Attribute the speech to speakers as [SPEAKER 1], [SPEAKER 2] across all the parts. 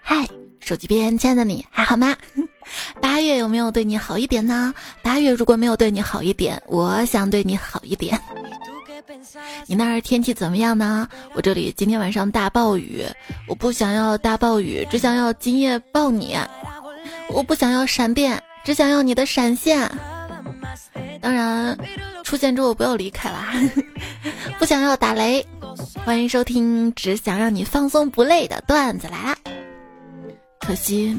[SPEAKER 1] 嗨，手机边亲爱的你还好吗？八月有没有对你好一点呢？八月如果没有对你好一点，我想对你好一点。你那儿天气怎么样呢？我这里今天晚上大暴雨，我不想要大暴雨，只想要今夜抱你。我不想要闪电，只想要你的闪现。当然，出现之后不要离开啦。不想要打雷。欢迎收听，只想让你放松不累的段子来啦。可惜，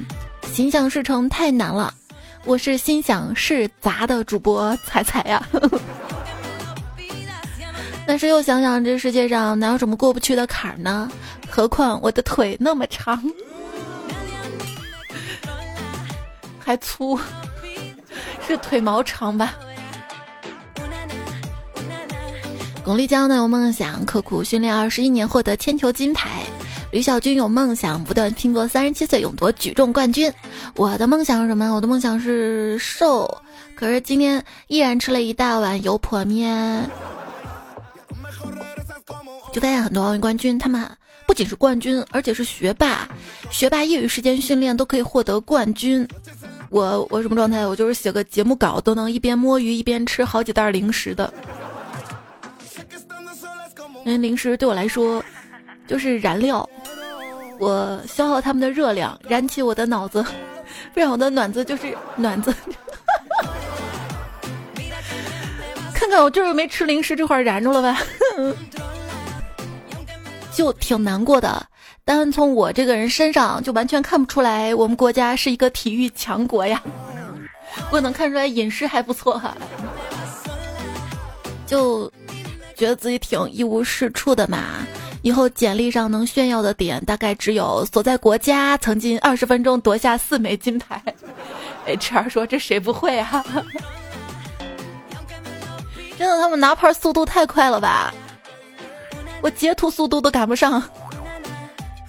[SPEAKER 1] 心想事成太难了。我是心想事杂的主播彩彩呀。但是又想想，这世界上哪有什么过不去的坎儿呢？何况我的腿那么长，还粗，是腿毛长吧？巩立姣呢有梦想，刻苦训练二十一年获得铅球金牌。吕小军有梦想，不断拼搏，三十七岁勇夺举重冠军。我的梦想是什么？我的梦想是瘦，可是今天依然吃了一大碗油泼面。就发现很多奥运冠军，他们不仅是冠军，而且是学霸。学霸业余时间训练都可以获得冠军。我我什么状态？我就是写个节目稿都能一边摸鱼一边吃好几袋零食的。因为零食对我来说就是燃料，我消耗他们的热量，燃起我的脑子，不然我的暖子就是暖子。看看我这儿没吃零食，这会儿燃着了吧？就挺难过的。单从我这个人身上，就完全看不出来我们国家是一个体育强国呀。不能看出来饮食还不错哈。就。觉得自己挺一无是处的嘛，以后简历上能炫耀的点大概只有所在国家曾经二十分钟夺下四枚金牌。HR 说这谁不会啊？真的，他们拿牌速度太快了吧？我截图速度都赶不上，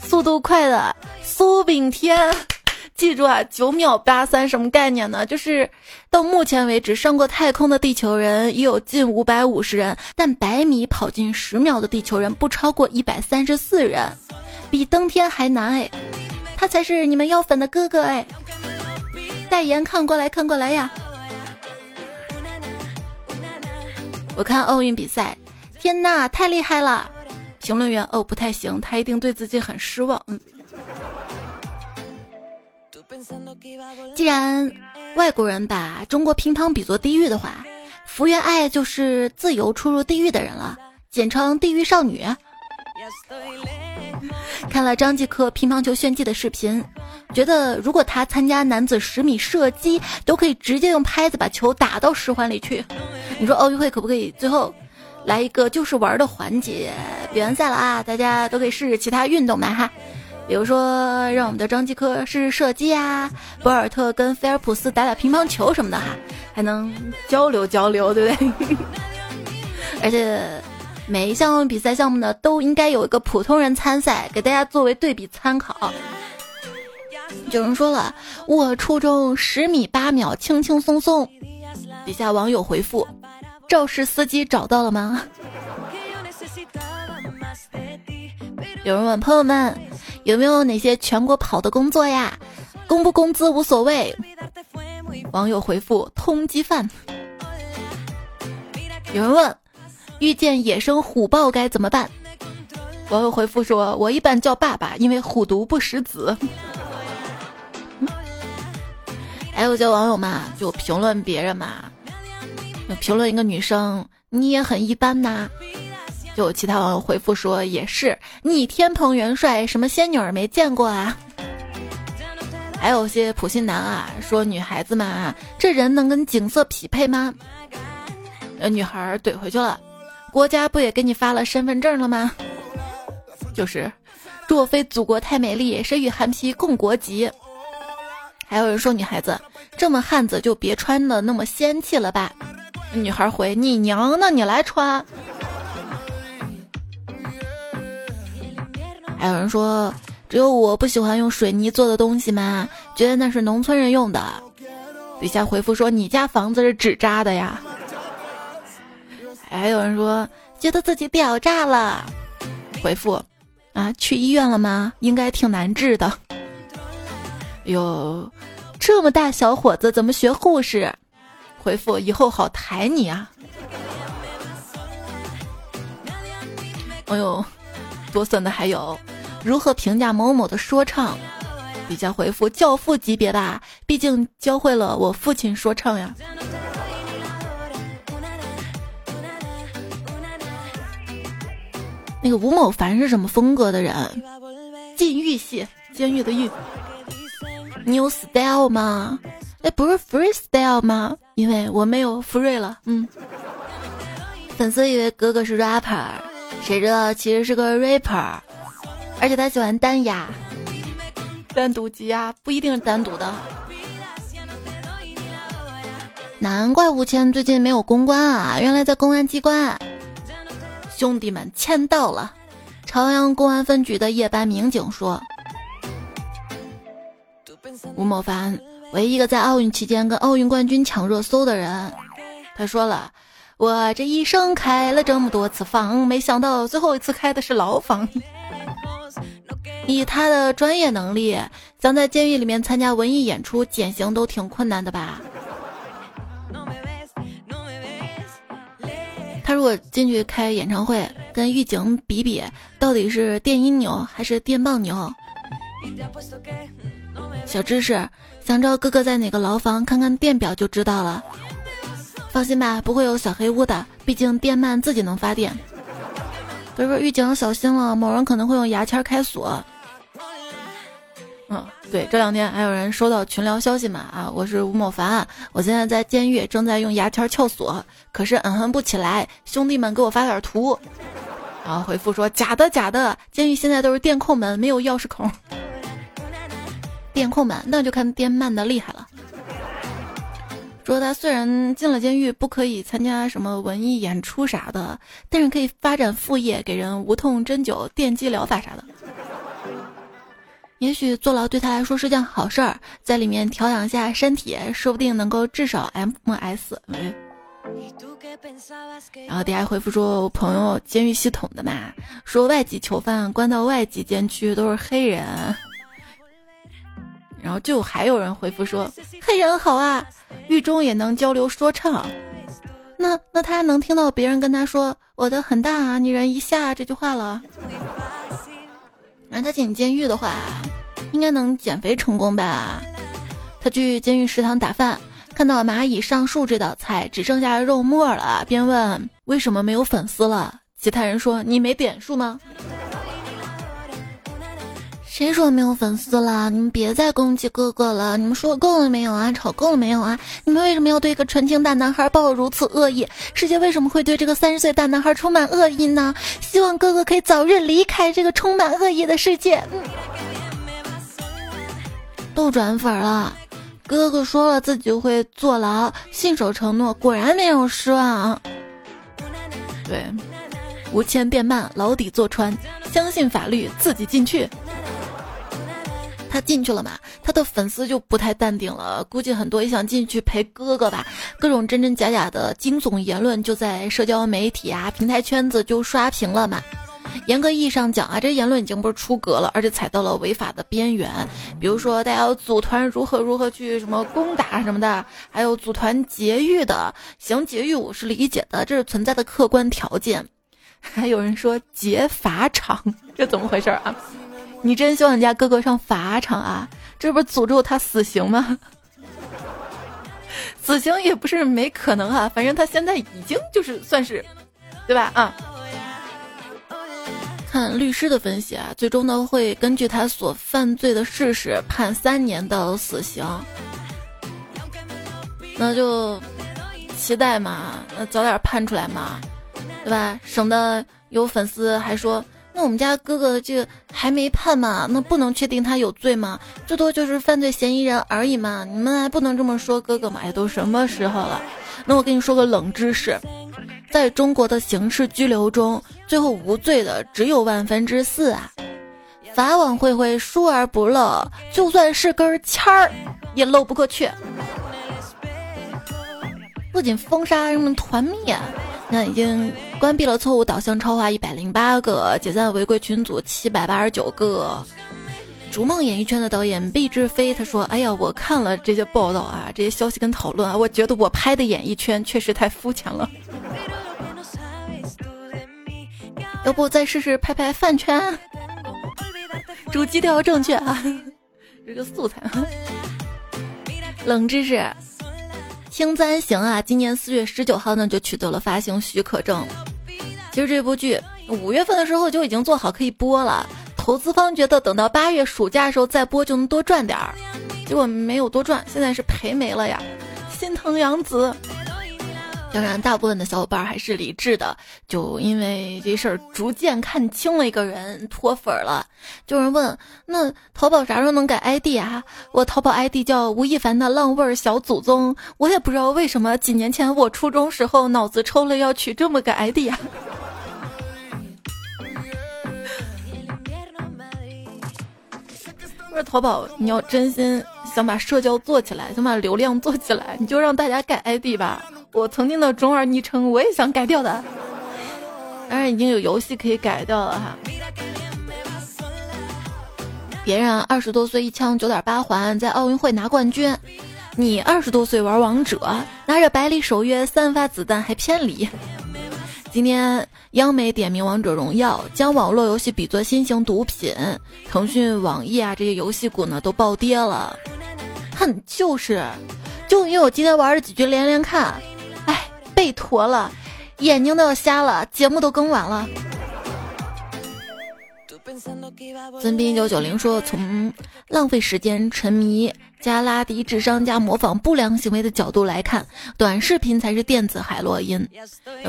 [SPEAKER 1] 速度快的苏炳添。记住啊，九秒八三什么概念呢？就是到目前为止上过太空的地球人已有近五百五十人，但百米跑进十秒的地球人不超过一百三十四人，比登天还难哎！他才是你们要粉的哥哥哎！代言看过来看过来呀！我看奥运比赛，天呐，太厉害了！评论员哦不太行，他一定对自己很失望。嗯。既然外国人把中国乒乓比作地狱的话，福原爱就是自由出入地狱的人了，简称地狱少女。看了张继科乒乓球炫技的视频，觉得如果他参加男子十米射击，都可以直接用拍子把球打到十环里去。你说奥运会可不可以最后来一个就是玩的环节？比完赛了啊，大家都可以试试其他运动嘛哈。比如说，让我们的张继科试试射击啊，博尔特跟菲尔普斯打打乒乓球什么的哈，还能交流交流，对不对？而且每一项比赛项目呢，都应该有一个普通人参赛，给大家作为对比参考。有人说了，我初中十米八秒，轻轻松松。底下网友回复：肇事司机找到了吗？有人问朋友们。有没有哪些全国跑的工作呀？工不工资无所谓。网友回复：通缉犯。有人问：遇见野生虎豹该怎么办？网友回复说：我一般叫爸爸，因为虎毒不食子。还有些网友嘛，就评论别人嘛，评论一个女生，你也很一般呐。就有其他网友回复说也是，你天蓬元帅，什么仙女儿没见过啊？还有些普信男啊，说女孩子嘛，这人能跟景色匹配吗？呃，女孩怼回去了，国家不也给你发了身份证了吗？就是，若非祖国太美丽，谁与韩皮共国籍？还有人说女孩子这么汉子，就别穿的那么仙气了吧？女孩回你娘呢，你来穿。还有人说，只有我不喜欢用水泥做的东西吗？觉得那是农村人用的。底下回复说，你家房子是纸扎的呀？还有人说，觉得自己屌炸了。回复，啊，去医院了吗？应该挺难治的。哟，这么大小伙子怎么学护士？回复以后好抬你啊！哎呦，多损的还有，如何评价某某的说唱？底下回复教父级别吧，毕竟教会了我父亲说唱呀。那个吴某凡是什么风格的人？禁欲系，监狱的狱。你有 style 吗？哎，不是 freestyle 吗？因为我没有 free 了。嗯。粉丝以为哥哥是 rapper，谁知道其实是个 rapper，而且他喜欢单押。单独积压不一定是单独的。难怪吴谦最近没有公关啊，原来在公安机关。兄弟们签到了，朝阳公安分局的夜班民警说：“吴某凡，唯一一个在奥运期间跟奥运冠军抢热搜的人。”他说了：“我这一生开了这么多次房，没想到最后一次开的是牢房。以他的专业能力，想在监狱里面参加文艺演出，减刑都挺困难的吧？”他如果进去开演唱会，跟狱警比比，到底是电音牛还是电棒牛？小知识，想知道哥哥在哪个牢房，看看电表就知道了。放心吧，不会有小黑屋的，毕竟电鳗自己能发电。可是狱警小心了，某人可能会用牙签开锁。嗯，对，这两天还有人收到群聊消息嘛？啊，我是吴某凡，我现在在监狱，正在用牙签撬锁，可是嗯哼不起来。兄弟们给我发点图，然后回复说假的假的，监狱现在都是电控门，没有钥匙孔。电控门，那就看电慢的厉害了。说他虽然进了监狱，不可以参加什么文艺演出啥的，但是可以发展副业，给人无痛针灸、电击疗法啥的。也许坐牢对他来说是件好事儿，在里面调养下身体，说不定能够至少 M S。然后底下回复说，我朋友监狱系统的嘛，说外籍囚犯关到外籍监区都是黑人。然后就还有人回复说，黑人好啊，狱中也能交流说唱。那那他能听到别人跟他说我的很大啊，你人一下这句话了。让他进监狱的话，应该能减肥成功吧？他去监狱食堂打饭，看到蚂蚁上树这道菜只剩下肉末了，便问为什么没有粉丝了。其他人说你没点数吗？谁说没有粉丝了？你们别再攻击哥哥了！你们说够了没有啊？吵够了没有啊？你们为什么要对一个纯情大男孩抱有如此恶意？世界为什么会对这个三十岁大男孩充满恶意呢？希望哥哥可以早日离开这个充满恶意的世界。都转粉了，哥哥说了自己会坐牢，信守承诺，果然没有失望。对，无铅变慢，牢底坐穿，相信法律，自己进去。他进去了嘛？他的粉丝就不太淡定了，估计很多也想进去陪哥哥吧。各种真真假假的惊悚言论就在社交媒体啊、平台圈子就刷屏了嘛。严格意义上讲啊，这言论已经不是出格了，而且踩到了违法的边缘。比如说，大家要组团如何如何去什么攻打什么的，还有组团劫狱的，行劫狱我是理解的，这是存在的客观条件。还有人说劫法场，这怎么回事啊？你真希望你家哥哥上法场啊？这不是诅咒他死刑吗？死刑也不是没可能啊，反正他现在已经就是算是，对吧？啊，看律师的分析啊，最终呢会根据他所犯罪的事实判三年的死刑。那就期待嘛，那早点判出来嘛，对吧？省得有粉丝还说。我们家哥哥这还没判嘛？那不能确定他有罪吗？最多就是犯罪嫌疑人而已嘛！你们还不能这么说哥哥嘛？哎，都什么时候了？那我跟你说个冷知识，在中国的刑事拘留中，最后无罪的只有万分之四啊！法网恢恢，疏而不漏，就算是根签儿也漏不过去。不仅封杀，人们团灭。那已经关闭了错误导向超话一百零八个，解散违规群组七百八十九个。逐梦演艺圈的导演毕志飞他说：“哎呀，我看了这些报道啊，这些消息跟讨论啊，我觉得我拍的演艺圈确实太肤浅了。要不再试试拍拍饭圈？主基调正确啊，这个素材。冷知识：青簪行啊，今年四月十九号呢就取得了发行许可证。其实这部剧五月份的时候就已经做好可以播了。”投资方觉得等到八月暑假的时候再播就能多赚点儿，结果没有多赚，现在是赔没了呀，心疼杨紫。当然，大部分的小伙伴还是理智的，就因为这事儿逐渐看清了一个人，脱粉了。就有人问：那淘宝啥时候能改 ID 啊？我淘宝 ID 叫吴亦凡的浪味儿小祖宗，我也不知道为什么几年前我初中时候脑子抽了要取这么个 ID 啊。不是淘宝，你要真心想把社交做起来，想把流量做起来，你就让大家改 ID 吧。我曾经的中二昵称我也想改掉的，当然已经有游戏可以改掉了哈。别人二十多岁一枪九点八环在奥运会拿冠军，你二十多岁玩王者，拿着百里守约三发子弹还偏离。今天，央媒点名《王者荣耀》，将网络游戏比作新型毒品。腾讯、网易啊这些游戏股呢都暴跌了。哼，就是，就因为我今天玩了几局连连看，背驼了，眼睛都要瞎了，节目都更晚了。尊宾九九零说：“从浪费时间、沉迷加拉低智商加模仿不良行为的角度来看，短视频才是电子海洛因。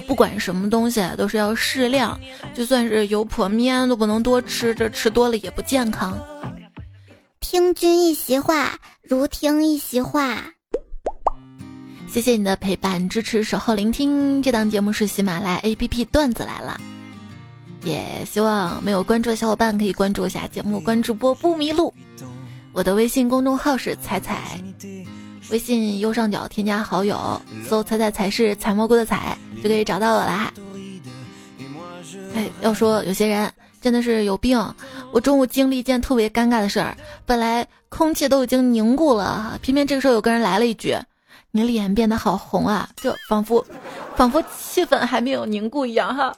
[SPEAKER 1] 不管什么东西都是要适量，就算是油泼面都不能多吃，这吃多了也不健康。”
[SPEAKER 2] 听君一席话，如听一席话。
[SPEAKER 1] 谢谢你的陪伴、支持、守候、聆听。这档节目是喜马拉雅 APP 段子来了。也希望没有关注的小伙伴可以关注一下节目，关注播不迷路。我的微信公众号是彩彩，微信右上角添加好友，搜“彩彩才是采蘑菇的采”就可以找到我啦。哎，要说有些人真的是有病。我中午经历一件特别尴尬的事儿，本来空气都已经凝固了，偏偏这个时候有个人来了一句：“你脸变得好红啊！”就仿佛，仿佛气氛还没有凝固一样哈。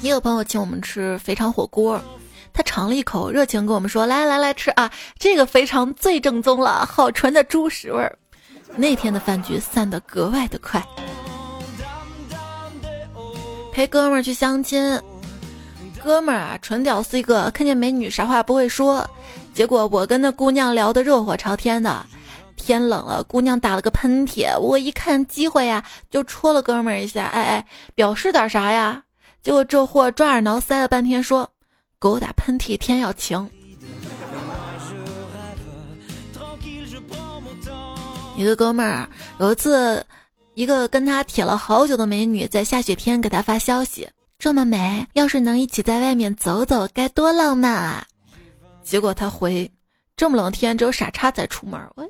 [SPEAKER 1] 也有朋友请我们吃肥肠火锅，他尝了一口，热情跟我们说：“来来来吃啊，这个肥肠最正宗了，好纯的猪屎味儿。”那天的饭局散得格外的快。陪哥们儿去相亲，哥们儿啊纯屌丝一个，看见美女啥话不会说，结果我跟那姑娘聊得热火朝天的，天冷了，姑娘打了个喷嚏，我一看机会呀，就戳了哥们儿一下，哎哎，表示点啥呀？结果这货抓耳挠腮了半天，说：“狗打喷嚏，天要晴。”一个哥们儿有一次，一个跟他铁了好久的美女在下雪天给他发消息：“这么美，要是能一起在外面走走，该多浪漫啊！”结果他回：“这么冷天，只有傻叉才出门。”我。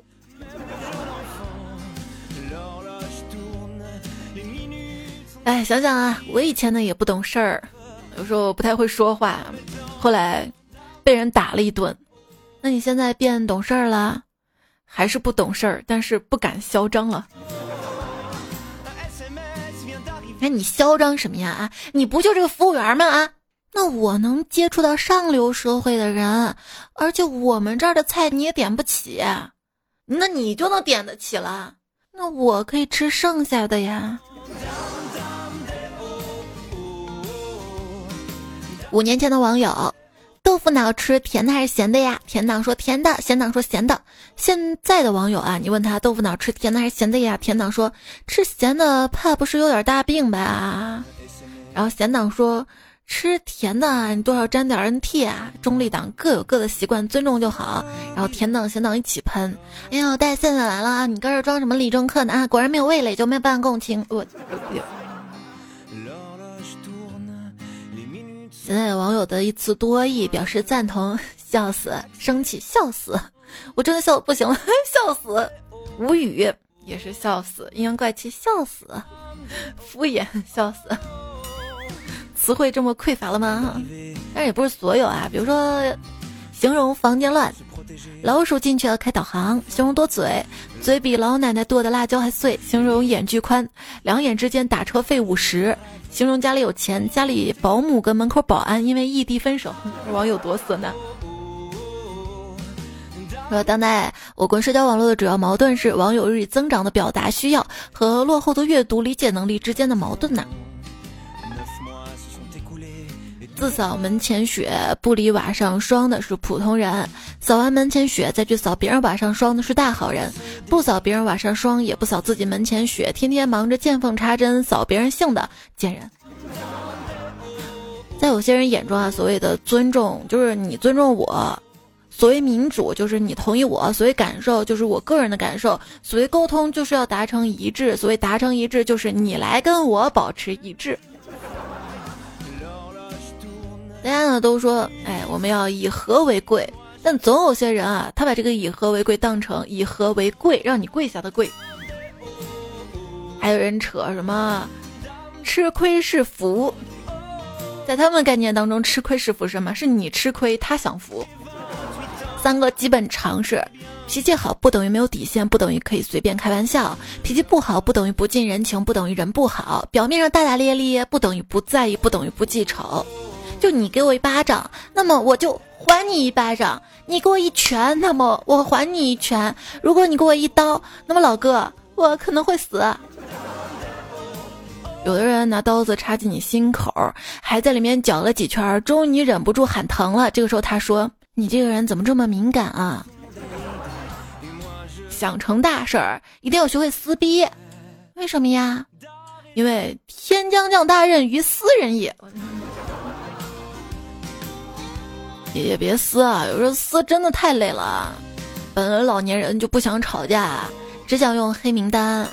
[SPEAKER 1] 哎，想想啊，我以前呢也不懂事儿，有时候不太会说话，后来被人打了一顿。那你现在变懂事儿了，还是不懂事儿，但是不敢嚣张了？哎，你嚣张什么呀？啊，你不就是个服务员吗？啊，那我能接触到上流社会的人，而且我们这儿的菜你也点不起，那你就能点得起了？那我可以吃剩下的呀。五年前的网友，豆腐脑吃甜的还是咸的呀？甜党说甜的，咸党说咸的。现在的网友啊，你问他豆腐脑吃甜的还是咸的呀？甜党说吃咸的，怕不是有点大病吧？然后咸党说吃甜的，你多少沾点 NT 啊？中立党各有各的习惯，尊重就好。然后甜党咸党一起喷，哎呦，带线的来了啊！你搁这装什么理政课呢？啊，果然没有味蕾就没有办法共情。我。现在网友的一词多义表示赞同，笑死，生气，笑死，我真的笑不行了，笑死，无语也是笑死，阴阳怪气笑死，敷衍 笑死，词汇这么匮乏了吗？但也不是所有啊，比如说，形容房间乱，老鼠进去了开导航；形容多嘴，嘴比老奶奶剁的辣椒还碎；形容眼距宽，两眼之间打车费五十；形容家里有钱，家里保姆跟门口保安因为异地分手。网友多色呢。说当代我国社交网络的主要矛盾是网友日益增长的表达需要和落后的阅读理解能力之间的矛盾呐。自扫门前雪，不理瓦上霜的是普通人；扫完门前雪，再去扫别人瓦上霜的是大好人；不扫别人瓦上霜，也不扫自己门前雪，天天忙着见缝插针扫别人姓的贱人。在有些人眼中啊，所谓的尊重就是你尊重我。所谓民主，就是你同意我；所谓感受，就是我个人的感受；所谓沟通，就是要达成一致；所谓达成一致，就是你来跟我保持一致。大家呢都说，哎，我们要以和为贵，但总有些人啊，他把这个以和为贵当成以和为贵，让你跪下的跪。还有人扯什么吃亏是福，在他们概念当中，吃亏是福什么？是你吃亏，他享福。三个基本常识：脾气好不等于没有底线，不等于可以随便开玩笑；脾气不好不等于不近人情，不等于人不好；表面上大大咧咧不等于不在意，不等于不记仇。就你给我一巴掌，那么我就还你一巴掌；你给我一拳，那么我还你一拳。如果你给我一刀，那么老哥，我可能会死。有的人拿刀子插进你心口，还在里面搅了几圈，终于你忍不住喊疼了。这个时候他说。你这个人怎么这么敏感啊？想成大事儿，一定要学会撕逼。为什么呀？因为天将降大任于斯人也。也别撕啊，有时候撕真的太累了。本来老年人就不想吵架，只想用黑名单。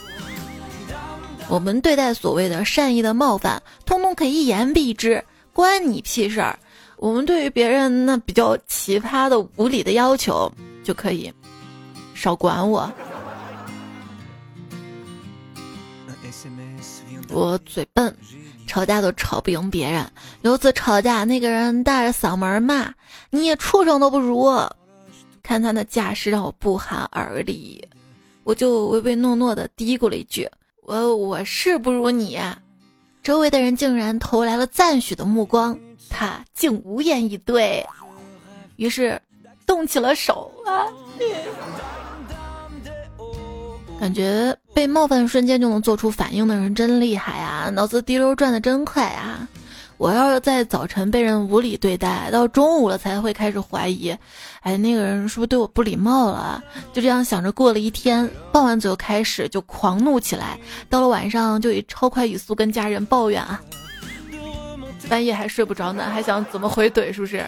[SPEAKER 1] 我们对待所谓的善意的冒犯，通通可以一言蔽之，关你屁事儿。我们对于别人那比较奇葩的无理的要求，就可以少管我。我嘴笨，吵架都吵不赢别人。有次吵架，那个人大着嗓门骂：“你也畜生都不如！”看他的架势，让我不寒而栗。我就唯唯诺诺的嘀咕了一句：“我我是不如你。”周围的人竟然投来了赞许的目光。他竟无言以对，于是动起了手啊！感觉被冒犯瞬间就能做出反应的人真厉害啊，脑子滴溜转的真快啊！我要是在早晨被人无理对待，到中午了才会开始怀疑，哎，那个人是不是对我不礼貌了？就这样想着过了一天，傍晚左右开始就狂怒起来，到了晚上就以超快语速跟家人抱怨啊。半夜还睡不着呢，还想怎么回怼，是不是？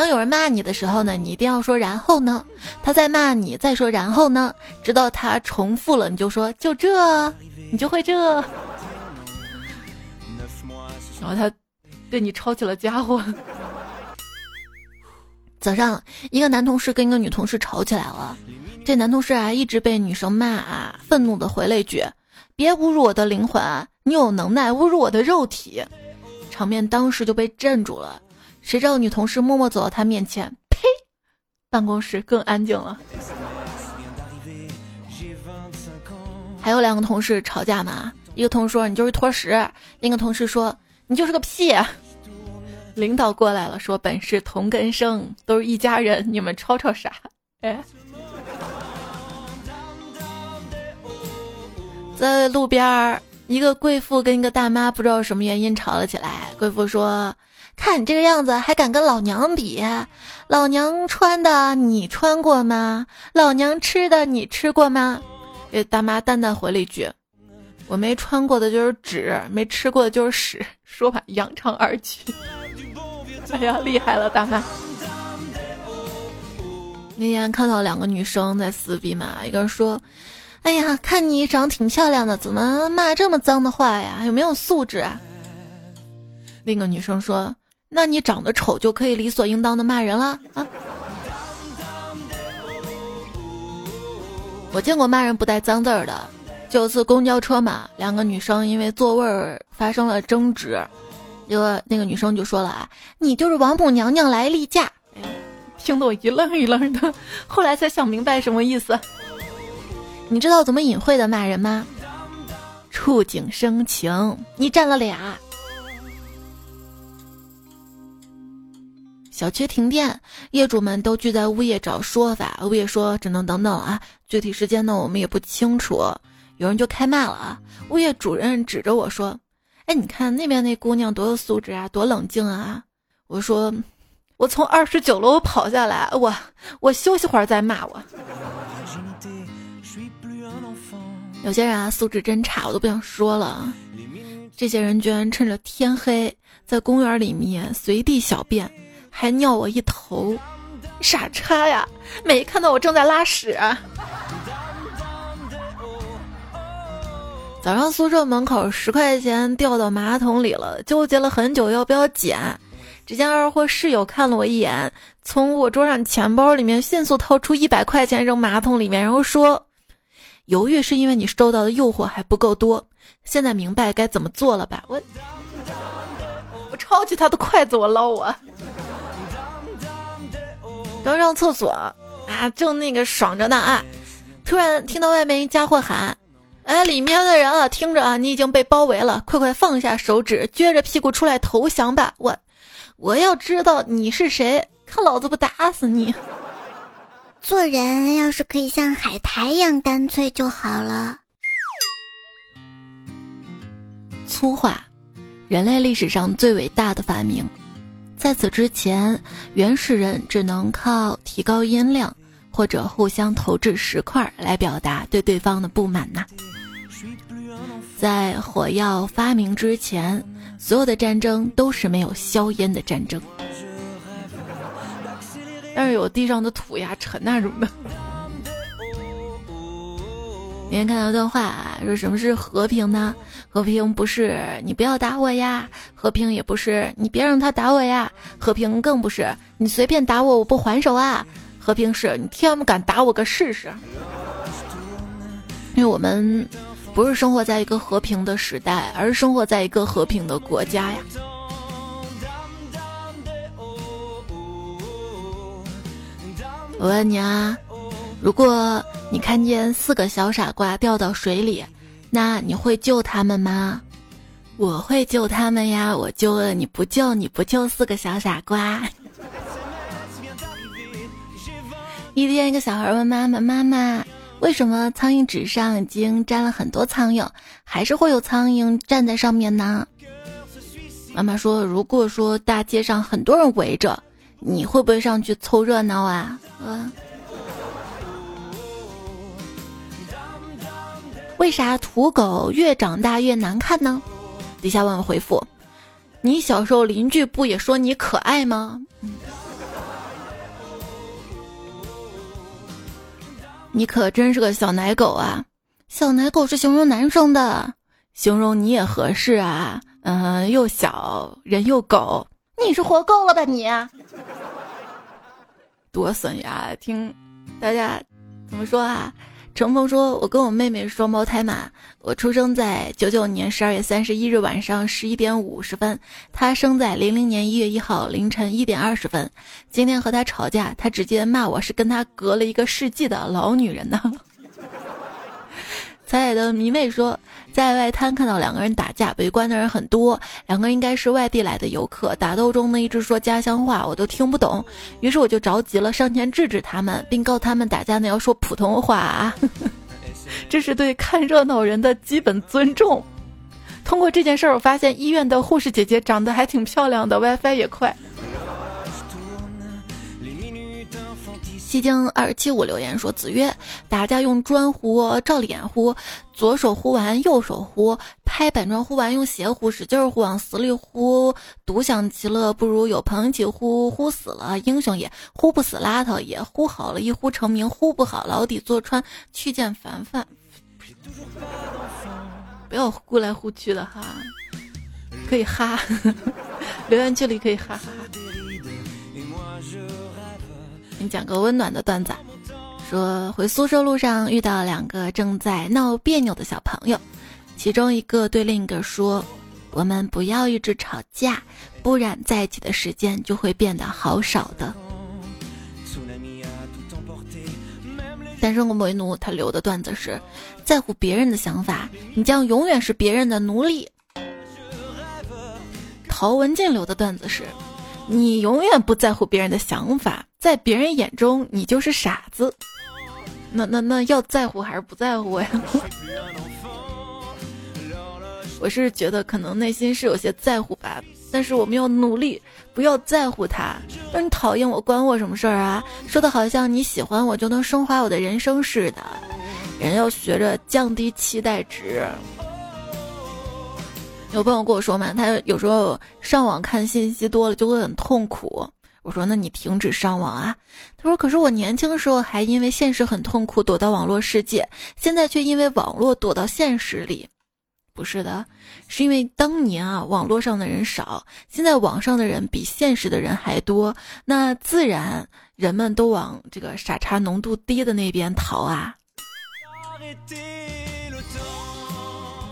[SPEAKER 1] 当有人骂你的时候呢，你一定要说然后呢，他再骂你，再说然后呢，直到他重复了，你就说就这，你就会这。然后他对你抄起了家伙。早上，一个男同事跟一个女同事吵起来了，这男同事啊一直被女生骂啊，愤怒的回了一句：“别侮辱我的灵魂，你有能耐侮辱我的肉体。”场面当时就被镇住了，谁知道女同事默默走到他面前，呸！办公室更安静了。还有两个同事吵架嘛，一个同事说你就是坨屎，另一个同事说你就是个屁。领导过来了，说本是同根生，都是一家人，你们吵吵啥？哎，在路边儿。一个贵妇跟一个大妈不知道什么原因吵了起来。贵妇说：“看你这个样子，还敢跟老娘比？老娘穿的你穿过吗？老娘吃的你吃过吗？”这大妈淡淡回了一句：“我没穿过的就是纸，没吃过的就是屎。”说完扬长而去。哎呀，厉害了，大妈！那天看到两个女生在撕逼嘛，一个说。哎呀，看你长挺漂亮的，怎么骂这么脏的话呀？有没有素质啊？另一个女生说：“那你长得丑就可以理所应当的骂人了啊？”我见过骂人不带脏字儿的，就有次公交车嘛，两个女生因为座位儿发生了争执，结果那个女生就说了啊，你就是王母娘娘来例假。听得我一愣一愣的，后来才想明白什么意思。你知道怎么隐晦的骂人吗？触景生情，你占了俩。小区停电，业主们都聚在物业找说法。物业说只能等等啊，具体时间呢我们也不清楚。有人就开骂了啊！物业主任指着我说：“哎，你看那边那姑娘多有素质啊，多冷静啊！”我说：“我从二十九楼跑下来，我我休息会儿再骂我。”有些人啊素质真差，我都不想说了。这些人居然趁着天黑在公园里面随地小便。还尿我一头，傻叉呀！没看到我正在拉屎。早上宿舍门口十块钱掉到马桶里了，纠结了很久要不要捡。只见二货室友看了我一眼，从我桌上钱包里面迅速掏出一百块钱扔马桶里面，然后说：“犹豫是因为你受到的诱惑还不够多，现在明白该怎么做了吧？”我我抄起他的筷子，我捞我。刚上厕所啊，正那个爽着呢啊，突然听到外面一家伙喊：“哎，里面的人啊，听着啊，你已经被包围了，快快放下手指，撅着屁股出来投降吧！我，我要知道你是谁，看老子不打死你！
[SPEAKER 2] 做人要是可以像海苔一样干脆就好了。
[SPEAKER 1] 粗话，人类历史上最伟大的发明。在此之前，原始人只能靠提高音量或者互相投掷石块来表达对对方的不满呐。在火药发明之前，所有的战争都是没有硝烟的战争。但是有地上的土呀、尘那种的。今天看到一段话，说什么是和平呢？和平不是你不要打我呀，和平也不是你别让他打我呀，和平更不是你随便打我我不还手啊，和平是你天不敢打我个试试。因为我们不是生活在一个和平的时代，而是生活在一个和平的国家呀。我问你啊。如果你看见四个小傻瓜掉到水里，那你会救他们吗？我会救他们呀！我救了你不救你不救四个小傻瓜。一天，一个小孩问妈妈：“妈妈，为什么苍蝇纸上已经粘了很多苍蝇，还是会有苍蝇站在上面呢？”妈妈说：“如果说大街上很多人围着，你会不会上去凑热闹啊？”嗯。为啥土狗越长大越难看呢？底下问我回复：你小时候邻居不也说你可爱吗？你可真是个小奶狗啊！小奶狗是形容男生的，形容你也合适啊。嗯，又小人又狗，你是活够了吧你？多损呀！听大家怎么说啊？程峰说：“我跟我妹妹是双胞胎嘛，我出生在九九年十二月三十一日晚上十一点五十分，她生在零零年一月一号凌晨一点二十分。今天和她吵架，她直接骂我是跟她隔了一个世纪的老女人呢。” 彩彩的迷妹说。在外滩看到两个人打架，围观的人很多，两个应该是外地来的游客。打斗中呢，一直说家乡话，我都听不懂。于是我就着急了，上前制止他们，并告他们打架呢要说普通话，这是对看热闹人的基本尊重。通过这件事儿，我发现医院的护士姐姐长得还挺漂亮的，WiFi 也快。西京二七五留言说：“子曰，打架用砖呼，照脸呼，左手呼完右手呼，拍板砖呼完用鞋呼，使劲呼往死里呼，独享其乐不如有朋友一起呼。呼死了英雄也，呼不死邋遢也，呼好了一呼成名，呼不好牢底坐穿。去见凡凡，不要呼来呼去的哈，可以哈，留言区里可以哈哈哈。”你讲个温暖的段子，说回宿舍路上遇到两个正在闹别扭的小朋友，其中一个对另一个说：“我们不要一直吵架，不然在一起的时间就会变得好少的。单身狗为奴，他留的段子是：在乎别人的想法，你将永远是别人的奴隶。陶文静留的段子是：你永远不在乎别人的想法，在别人眼中你就是傻子。那那那要在乎还是不在乎呀？我是觉得可能内心是有些在乎吧，但是我们要努力，不要在乎他。让你讨厌我，关我什么事儿啊？说的好像你喜欢我就能升华我的人生似的。人要学着降低期待值。有朋友跟我说嘛，他有时候上网看信息多了就会很痛苦。我说那你停止上网啊。他说可是我年轻的时候还因为现实很痛苦躲到网络世界，现在却因为网络躲到现实里。不是的，是因为当年啊，网络上的人少，现在网上的人比现实的人还多，那自然人们都往这个傻叉浓度低的那边逃啊。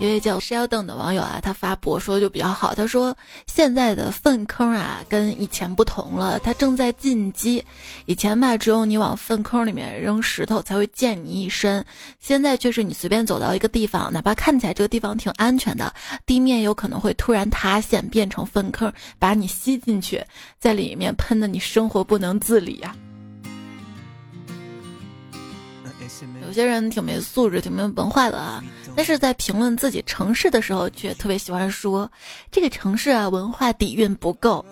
[SPEAKER 1] 一位叫 Sheldon 的网友啊，他发博说就比较好。他说：“现在的粪坑啊，跟以前不同了，它正在进击。以前吧，只有你往粪坑里面扔石头才会溅你一身，现在却是你随便走到一个地方，哪怕看起来这个地方挺安全的，地面有可能会突然塌陷，变成粪坑，把你吸进去，在里面喷的你生活不能自理呀。”有些人挺没素质、挺没文化的啊，但是在评论自己城市的时候，却特别喜欢说这个城市啊文化底蕴不够，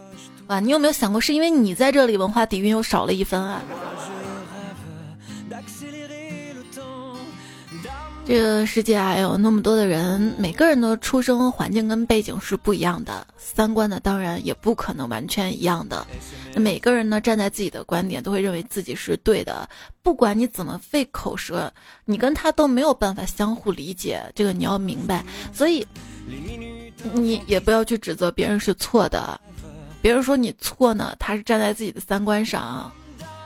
[SPEAKER 1] 啊，你有没有想过是因为你在这里文化底蕴又少了一分啊？这个世界啊，有那么多的人，每个人的出生环境跟背景是不一样的，三观呢当然也不可能完全一样的。每个人呢，站在自己的观点，都会认为自己是对的。不管你怎么费口舌，你跟他都没有办法相互理解，这个你要明白。所以，你也不要去指责别人是错的。别人说你错呢，他是站在自己的三观上，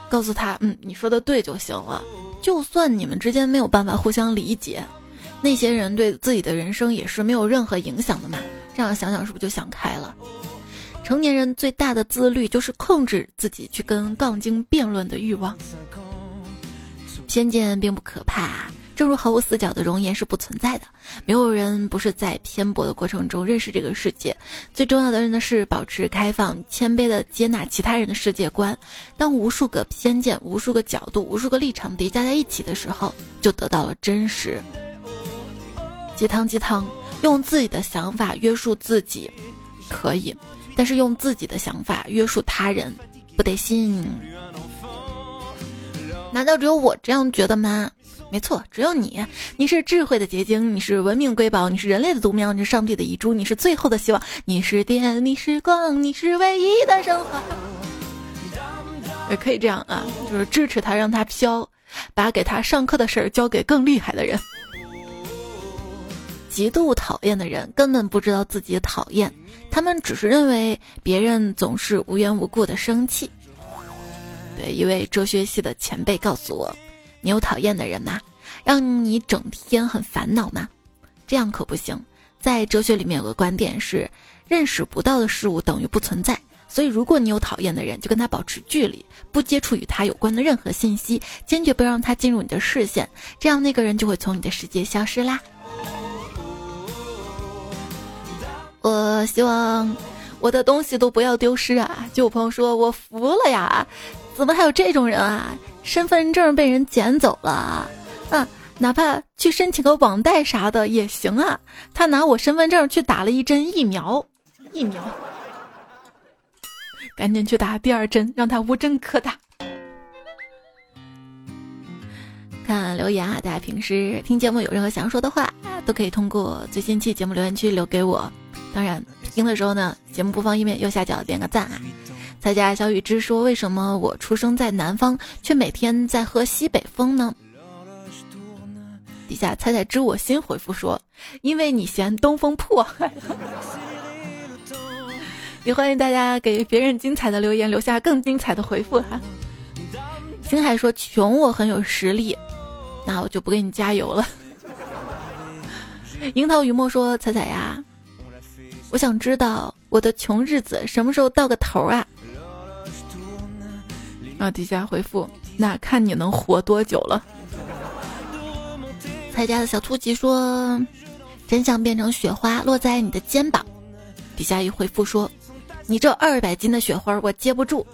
[SPEAKER 1] 告诉他，嗯，你说的对就行了。就算你们之间没有办法互相理解，那些人对自己的人生也是没有任何影响的嘛？这样想想是不是就想开了？成年人最大的自律就是控制自己去跟杠精辩论的欲望。偏见并不可怕。正如毫无死角的容颜是不存在的，没有人不是在偏颇的过程中认识这个世界。最重要的人呢是保持开放、谦卑的接纳其他人的世界观。当无数个偏见、无数个角度、无数个立场叠加在一起的时候，就得到了真实。鸡汤鸡汤，用自己的想法约束自己可以，但是用自己的想法约束他人不得信。难道只有我这样觉得吗？没错，只有你，你是智慧的结晶，你是文明瑰宝，你是人类的独苗，你是上帝的遗珠，你是最后的希望，你是电，你是光，你是唯一的升华。也可以这样啊，就是支持他，让他飘，把给他上课的事儿交给更厉害的人。极度讨厌的人根本不知道自己讨厌，他们只是认为别人总是无缘无故的生气。对一位哲学系的前辈告诉我。你有讨厌的人吗？让你整天很烦恼吗？这样可不行。在哲学里面有个观点是，认识不到的事物等于不存在。所以，如果你有讨厌的人，就跟他保持距离，不接触与他有关的任何信息，坚决不让他进入你的视线，这样那个人就会从你的世界消失啦。我希望我的东西都不要丢失啊！就有朋友说我服了呀，怎么还有这种人啊？身份证被人捡走了，嗯，哪怕去申请个网贷啥的也行啊。他拿我身份证去打了一针疫苗，疫苗，赶紧去打第二针，让他无针可打。看留言啊，大家平时听节目有任何想说的话，都可以通过最新期节目留言区留给我。当然，听的时候呢，节目播放页面右下角点个赞啊。猜家小雨之说：“为什么我出生在南方，却每天在喝西北风呢？”底下猜猜知我心回复说：“因为你嫌东风破。”也欢迎大家给别人精彩的留言留下更精彩的回复哈。星海说：“穷我很有实力，那我就不给你加油了。”樱桃雨墨说：“彩彩呀。”我想知道我的穷日子什么时候到个头啊？啊，底下回复，那看你能活多久了。蔡家的小兔鸡说：“真想变成雪花落在你的肩膀。”底下一回复说：“你这二百斤的雪花我接不住。”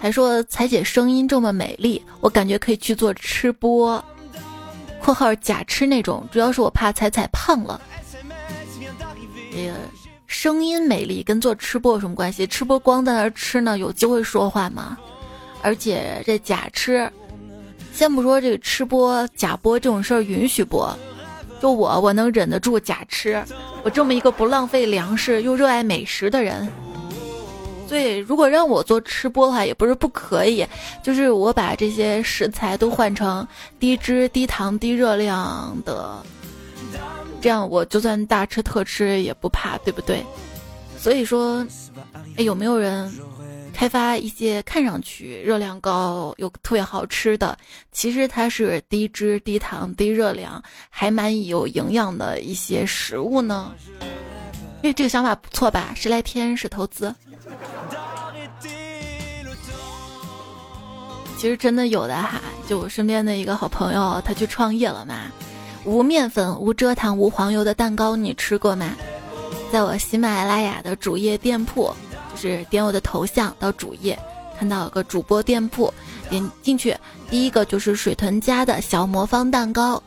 [SPEAKER 1] 还说彩姐声音这么美丽，我感觉可以去做吃播。括号假吃那种，主要是我怕彩彩胖了。这个声音美丽跟做吃播有什么关系？吃播光在那吃呢，有机会说话吗？而且这假吃，先不说这个吃播假播这种事儿允许不？就我，我能忍得住假吃。我这么一个不浪费粮食又热爱美食的人。所以，如果让我做吃播的话，也不是不可以，就是我把这些食材都换成低脂、低糖、低热量的，这样我就算大吃特吃也不怕，对不对？所以说，哎，有没有人开发一些看上去热量高又特别好吃的，其实它是低脂、低糖、低热量，还蛮有营养的一些食物呢？因为这个想法不错吧？十来天是投资。其实真的有的哈，就我身边的一个好朋友，他去创业了嘛。无面粉、无蔗糖、无黄油的蛋糕，你吃过吗？在我喜马拉雅的主页店铺，就是点我的头像到主页，看到有个主播店铺，点进去，第一个就是水豚家的小魔方蛋糕。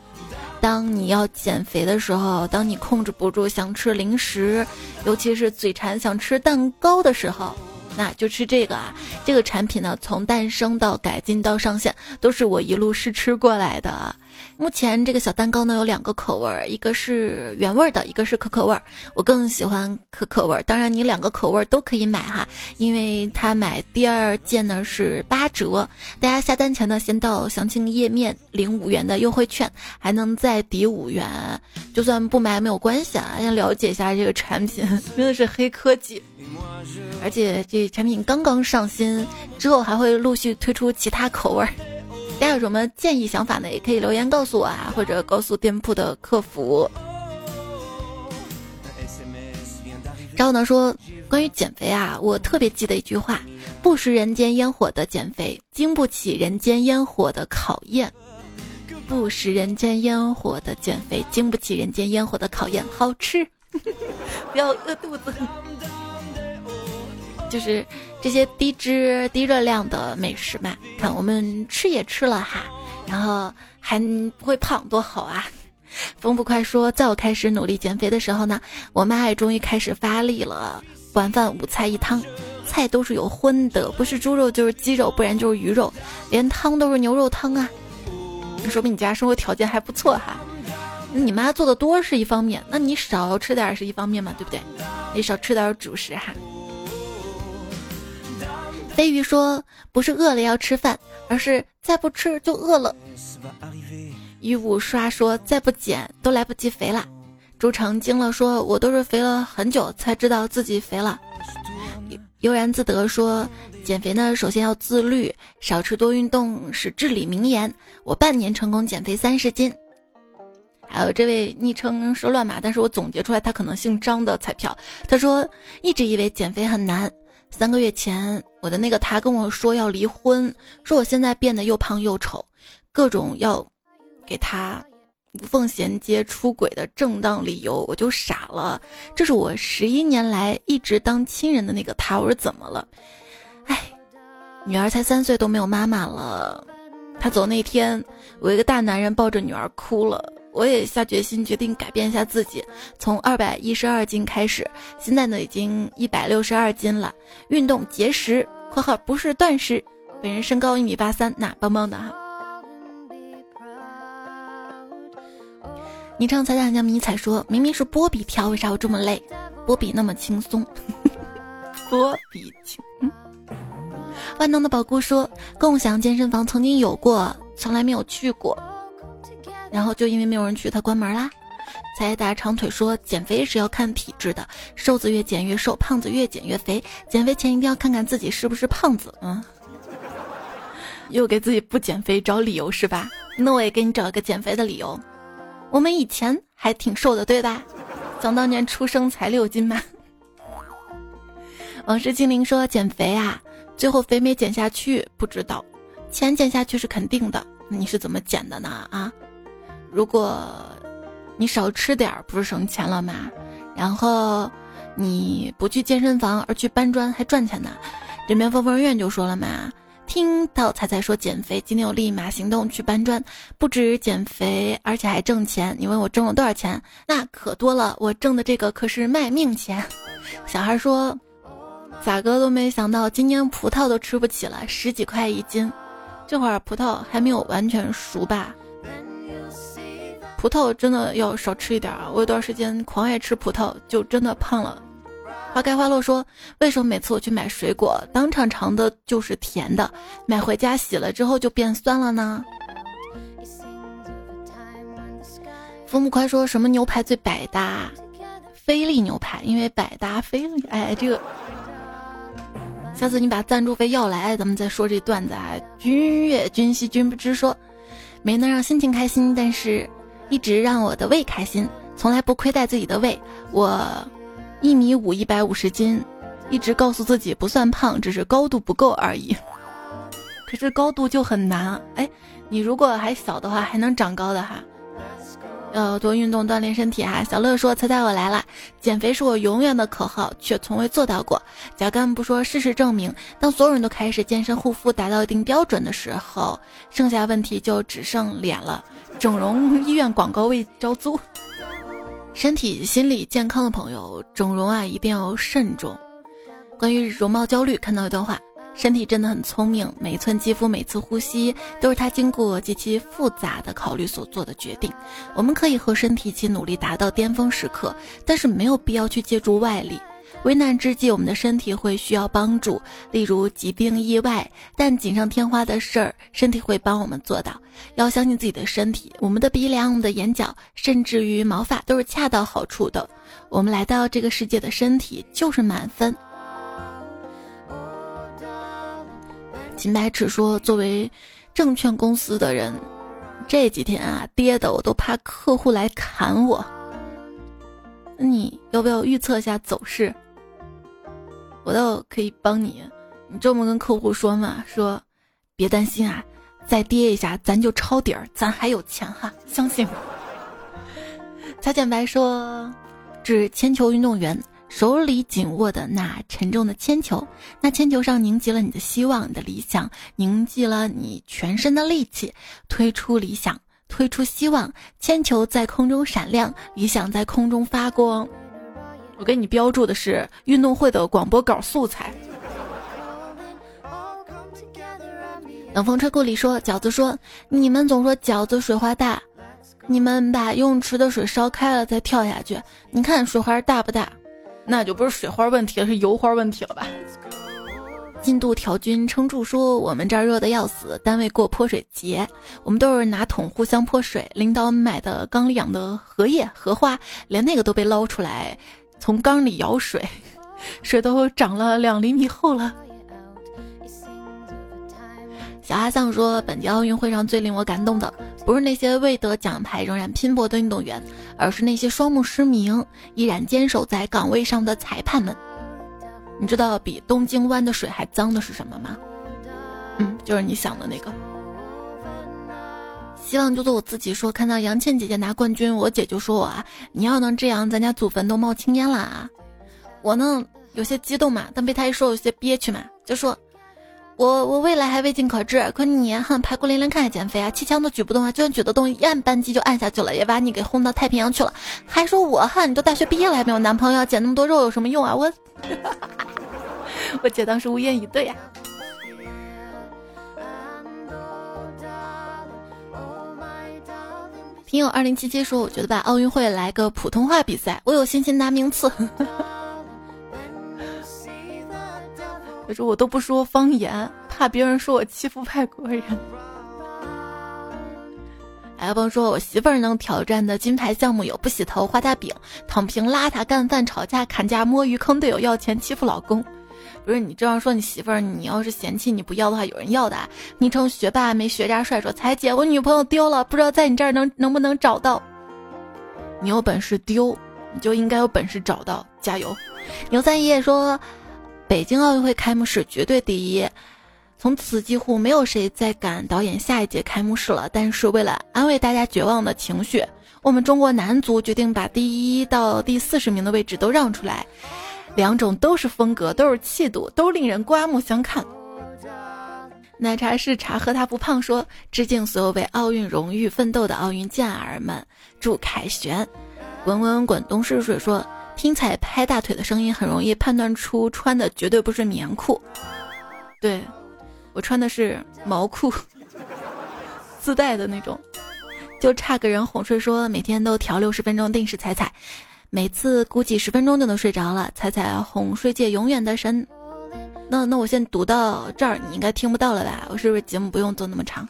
[SPEAKER 1] 当你要减肥的时候，当你控制不住想吃零食，尤其是嘴馋想吃蛋糕的时候。那就吃这个啊！这个产品呢，从诞生到改进到上线，都是我一路试吃过来的。目前这个小蛋糕呢有两个口味儿，一个是原味儿的，一个是可可味儿。我更喜欢可可味儿。当然，你两个口味儿都可以买哈，因为它买第二件呢是八折。大家下单前呢，先到详情页面领五元的优惠券，还能再抵五元。就算不买没有关系啊，要了解一下这个产品，真的是黑科技。而且这产品刚刚上新，之后还会陆续推出其他口味儿。大家有什么建议想法呢？也可以留言告诉我啊，或者告诉店铺的客服。然后呢说，关于减肥啊，我特别记得一句话：不食人间烟火的减肥，经不起人间烟火的考验。不食人间烟火的减肥，经不起人间烟火的考验。好吃，不要饿肚子。就是这些低脂低热量的美食嘛，看我们吃也吃了哈，然后还不会胖，多好啊！风不快说，在我开始努力减肥的时候呢，我妈也终于开始发力了。晚饭五菜一汤，菜都是有荤的，不是猪肉就是鸡肉，不然就是鱼肉，连汤都是牛肉汤啊！说明你家生活条件还不错哈。你妈做的多是一方面，那你少吃点是一方面嘛，对不对？你少吃点主食哈。飞鱼说：“不是饿了要吃饭，而是再不吃就饿了。”一五刷说：“再不减都来不及肥了。”朱成惊了说：“我都是肥了很久才知道自己肥了。”悠然自得说：“减肥呢，首先要自律，少吃多运动是至理名言。我半年成功减肥三十斤。”还有这位昵称是乱码，但是我总结出来他可能姓张的彩票。他说：“一直以为减肥很难。”三个月前，我的那个他跟我说要离婚，说我现在变得又胖又丑，各种要给他无缝衔接出轨的正当理由，我就傻了。这是我十一年来一直当亲人的那个他，我说怎么了？哎，女儿才三岁都没有妈妈了。他走那天，我一个大男人抱着女儿哭了。我也下决心决定改变一下自己，从二百一十二斤开始，现在呢已经一百六十二斤了。运动节食（括号不是断食）。本人身高一米八三，那棒棒的哈。昵称彩彩叫迷彩说：“明明是波比跳，为啥我这么累？波比那么轻松。”波比轻。万能的宝姑说：“共享健身房曾经有过，从来没有去过。”然后就因为没有人去，他关门啦。才大长腿说，减肥是要看体质的，瘦子越减越瘦，胖子越减越肥。减肥前一定要看看自己是不是胖子。嗯，又给自己不减肥找理由是吧？那我也给你找一个减肥的理由。我们以前还挺瘦的，对吧？想当年出生才六斤嘛。往事精灵说减肥啊，最后肥没减下去不知道，钱减下去是肯定的。你是怎么减的呢？啊，如果你少吃点儿，不是省钱了吗？然后你不去健身房而去搬砖还赚钱呢。这边疯疯院就说了嘛。听到彩彩说减肥，今天我立马行动去搬砖，不止减肥，而且还挣钱。你问我挣了多少钱？那可多了，我挣的这个可是卖命钱。小孩说，咋个都没想到，今年葡萄都吃不起了，十几块一斤。这会儿葡萄还没有完全熟吧？葡萄真的要少吃一点啊！我有段时间狂爱吃葡萄，就真的胖了。花开花落说：“为什么每次我去买水果，当场尝的就是甜的，买回家洗了之后就变酸了呢？”福木快说什么牛排最百搭？菲力牛排，因为百搭菲力。哎，这个，下次你把赞助费要来，咱们再说这段子啊。君越君兮君不知说，没能让心情开心，但是一直让我的胃开心，从来不亏待自己的胃，我。一米五，一百五十斤，一直告诉自己不算胖，只是高度不够而已。可是高度就很难，哎，你如果还小的话，还能长高的哈。要多运动锻炼身体哈。小乐说：“猜猜我来了，减肥是我永远的口号，却从未做到过。”脚干不说：“事实证明，当所有人都开始健身护肤，达到一定标准的时候，剩下问题就只剩脸了。整容医院广告位招租。”身体、心理健康的朋友，整容啊一定要慎重。关于容貌焦虑，看到一段话：身体真的很聪明，每一寸肌肤、每次呼吸，都是它经过极其复杂的考虑所做的决定。我们可以和身体一起努力，达到巅峰时刻，但是没有必要去借助外力。危难之际，我们的身体会需要帮助，例如疾病、意外。但锦上添花的事儿，身体会帮我们做到。要相信自己的身体，我们的鼻梁、我们的眼角，甚至于毛发，都是恰到好处的。我们来到这个世界的身体就是满分。秦白尺说：“作为证券公司的人，这几天啊，跌的我都怕客户来砍我。你要不要预测一下走势？”我倒可以帮你，你这么跟客户说嘛，说别担心啊，再跌一下咱就抄底儿，咱还有钱哈，相信我。曹简白说，指铅球运动员手里紧握的那沉重的铅球，那铅球上凝集了你的希望、你的理想，凝集了你全身的力气，推出理想，推出希望，铅球在空中闪亮，理想在空中发光。我给你标注的是运动会的广播稿素材。冷风吹故里说饺子说你们总说饺子水花大，你们把泳池的水烧开了再跳下去，你看水花大不大？那就不是水花问题了，是油花问题了吧？印度条军撑住说我们这儿热的要死，单位过泼水节，我们都是拿桶互相泼水。领导买的缸里养的荷叶荷花，连那个都被捞出来。从缸里舀水，水都涨了两厘米厚了。小阿桑说：“本届奥运会上最令我感动的，不是那些未得奖牌仍然拼搏的运动员，而是那些双目失明依然坚守在岗位上的裁判们。你知道比东京湾的水还脏的是什么吗？嗯，就是你想的那个。希望就做我自己。说看到杨倩姐姐拿冠军，我姐就说我啊，你要能这样，咱家祖坟都冒青烟了啊！我呢有些激动嘛，但被她一说有些憋屈嘛，就说我我未来还未尽可知。可你哼，排骨连连看还减肥啊，气枪都举不动啊，就算举得动，一按扳机就按下去了，也把你给轰到太平洋去了。还说我哈，你都大学毕业了还没有男朋友，减那么多肉有什么用啊？我 我姐当时无言以对呀。听友二零七七说：“我觉得吧，奥运会来个普通话比赛，我有信心拿名次。”他说：“我都不说方言，怕别人说我欺负外国人。”还有朋友说：“我媳妇儿能挑战的金牌项目有不洗头、画大饼、躺平、邋遢、干饭、吵架、砍价、摸鱼、坑队友、要钱、欺负老公。”不是你这样说，你媳妇儿，你要是嫌弃你不要的话，有人要的。昵称学霸没学渣帅说：“彩姐，我女朋友丢了，不知道在你这儿能能不能找到。”你有本事丢，你就应该有本事找到。加油！牛三爷爷说，北京奥运会开幕式绝对第一。从此几乎没有谁再敢导演下一届开幕式了。但是为了安慰大家绝望的情绪，我们中国男足决定把第一到第四十名的位置都让出来。两种都是风格，都是气度，都令人刮目相看。奶茶是茶，喝它不胖。说致敬所有为奥运荣誉奋斗的奥运健儿们，祝凯旋。滚滚滚东逝水说，听彩拍大腿的声音，很容易判断出穿的绝对不是棉裤。对。我穿的是毛裤，自带的那种，就差个人哄睡。说每天都调六十分钟定时踩踩，每次估计十分钟就能睡着了。踩踩哄睡界永远的神。那那我先读到这儿，你应该听不到了吧？我是不是节目不用做那么长？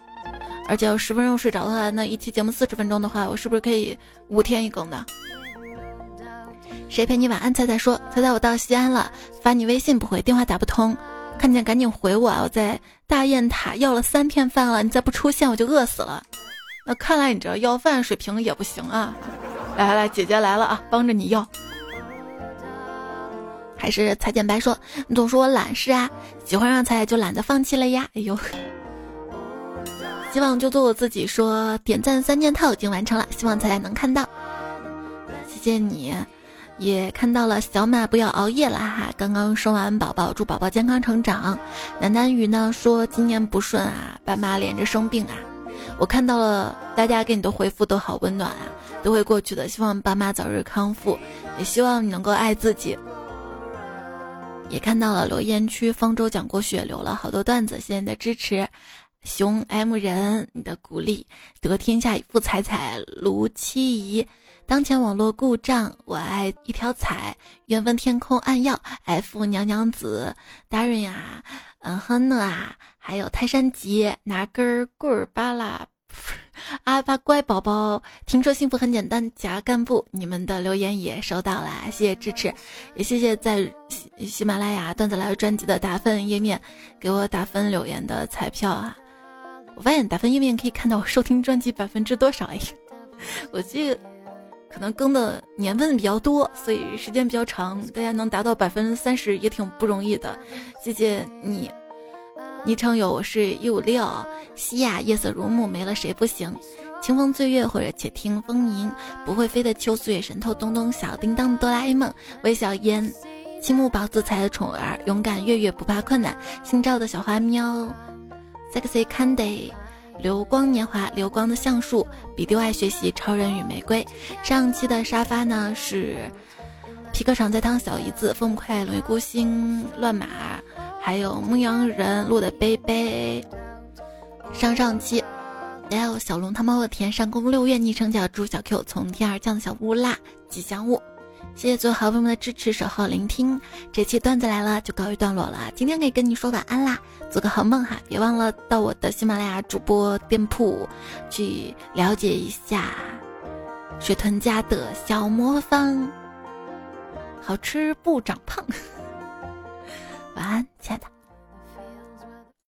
[SPEAKER 1] 而且要十分钟睡着的话，那一期节目四十分钟的话，我是不是可以五天一更的？谁陪你晚安？彩彩说：彩彩，我到西安了，发你微信不回，电话打不通。看见赶紧回我啊！我在大雁塔要了三天饭了，你再不出现我就饿死了。那看来你这要饭水平也不行啊！来来来，姐姐来了啊，帮着你要。还是蔡建白说，你总说我懒是啊，喜欢上彩就懒得放弃了呀。哎呦，希望就做我自己。说点赞三件套已经完成了，希望彩彩能看到。谢谢你。也看到了小马不要熬夜了哈，刚刚生完宝宝，祝宝宝健康成长。南南雨呢说今年不顺啊，爸妈连着生病啊。我看到了大家给你的回复都好温暖啊，都会过去的。希望爸妈早日康复，也希望你能够爱自己。也看到了留言区方舟讲过血流了好多段子，谢谢你的支持。熊 M 人，你的鼓励，得天下一副彩彩卢七姨。当前网络故障，我爱一条彩，缘分天空暗耀，F 娘娘子，达人呀，嗯哼呢啊，还有泰山吉拿根棍儿巴拉，阿巴乖宝宝，听说幸福很简单，夹干部，你们的留言也收到了，谢谢支持，也谢谢在喜喜马拉雅段子来了专辑的打分页面给我打分留言的彩票啊，我发现打分页面可以看到我收听专辑百分之多少哎，我记得。可能更的年份比较多，所以时间比较长，大家能达到百分之三十也挺不容易的。谢谢你，昵称有我是一五六西亚夜色如幕，没了谁不行？清风醉月或者且听风吟，不会飞的秋岁月神偷东东小叮当哆啦 A 梦微笑烟，青木宝子才的宠儿勇敢月月不怕困难，姓赵的小花喵，sexy candy。流光年华，流光的橡树，比丢爱学习，超人与玫瑰。上期的沙发呢是皮革厂在烫小姨子，风快龙孤星乱马，还有牧羊人录的杯杯。上上期还有小龙他猫的田上宫六月，昵称叫猪小 Q，从天而降的小乌拉吉祥物。谢谢所有好朋友们的支持、守候、聆听。这期段子来了就告一段落了，今天可以跟你说晚安啦，做个好梦哈！别忘了到我的喜马拉雅主播店铺去了解一下水豚家的小魔方，好吃不长胖。晚安，亲爱的。